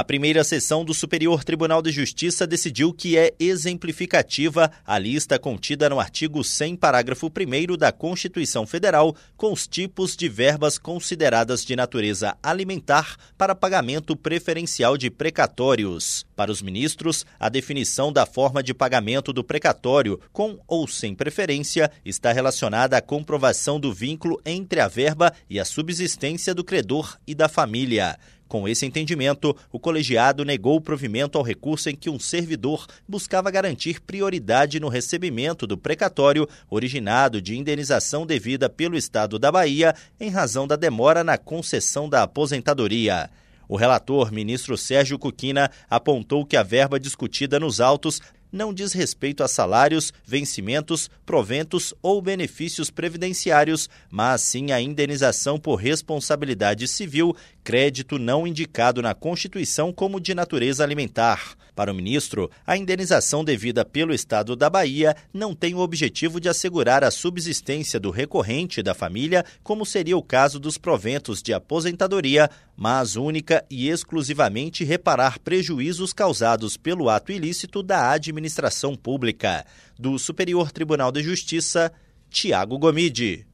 A primeira sessão do Superior Tribunal de Justiça decidiu que é exemplificativa a lista contida no artigo 100, parágrafo 1 da Constituição Federal, com os tipos de verbas consideradas de natureza alimentar para pagamento preferencial de precatórios. Para os ministros, a definição da forma de pagamento do precatório, com ou sem preferência, está relacionada à comprovação do vínculo entre a verba e a subsistência do credor e da família. Com esse entendimento, o colegiado negou o provimento ao recurso em que um servidor buscava garantir prioridade no recebimento do precatório originado de indenização devida pelo Estado da Bahia em razão da demora na concessão da aposentadoria. O relator, ministro Sérgio Cuquina, apontou que a verba discutida nos autos não diz respeito a salários, vencimentos, proventos ou benefícios previdenciários, mas sim a indenização por responsabilidade civil, crédito não indicado na Constituição como de natureza alimentar. Para o ministro, a indenização devida pelo Estado da Bahia não tem o objetivo de assegurar a subsistência do recorrente da família, como seria o caso dos proventos de aposentadoria, mas única e exclusivamente reparar prejuízos causados pelo ato ilícito da administração pública. Do Superior Tribunal de Justiça, Tiago Gomide.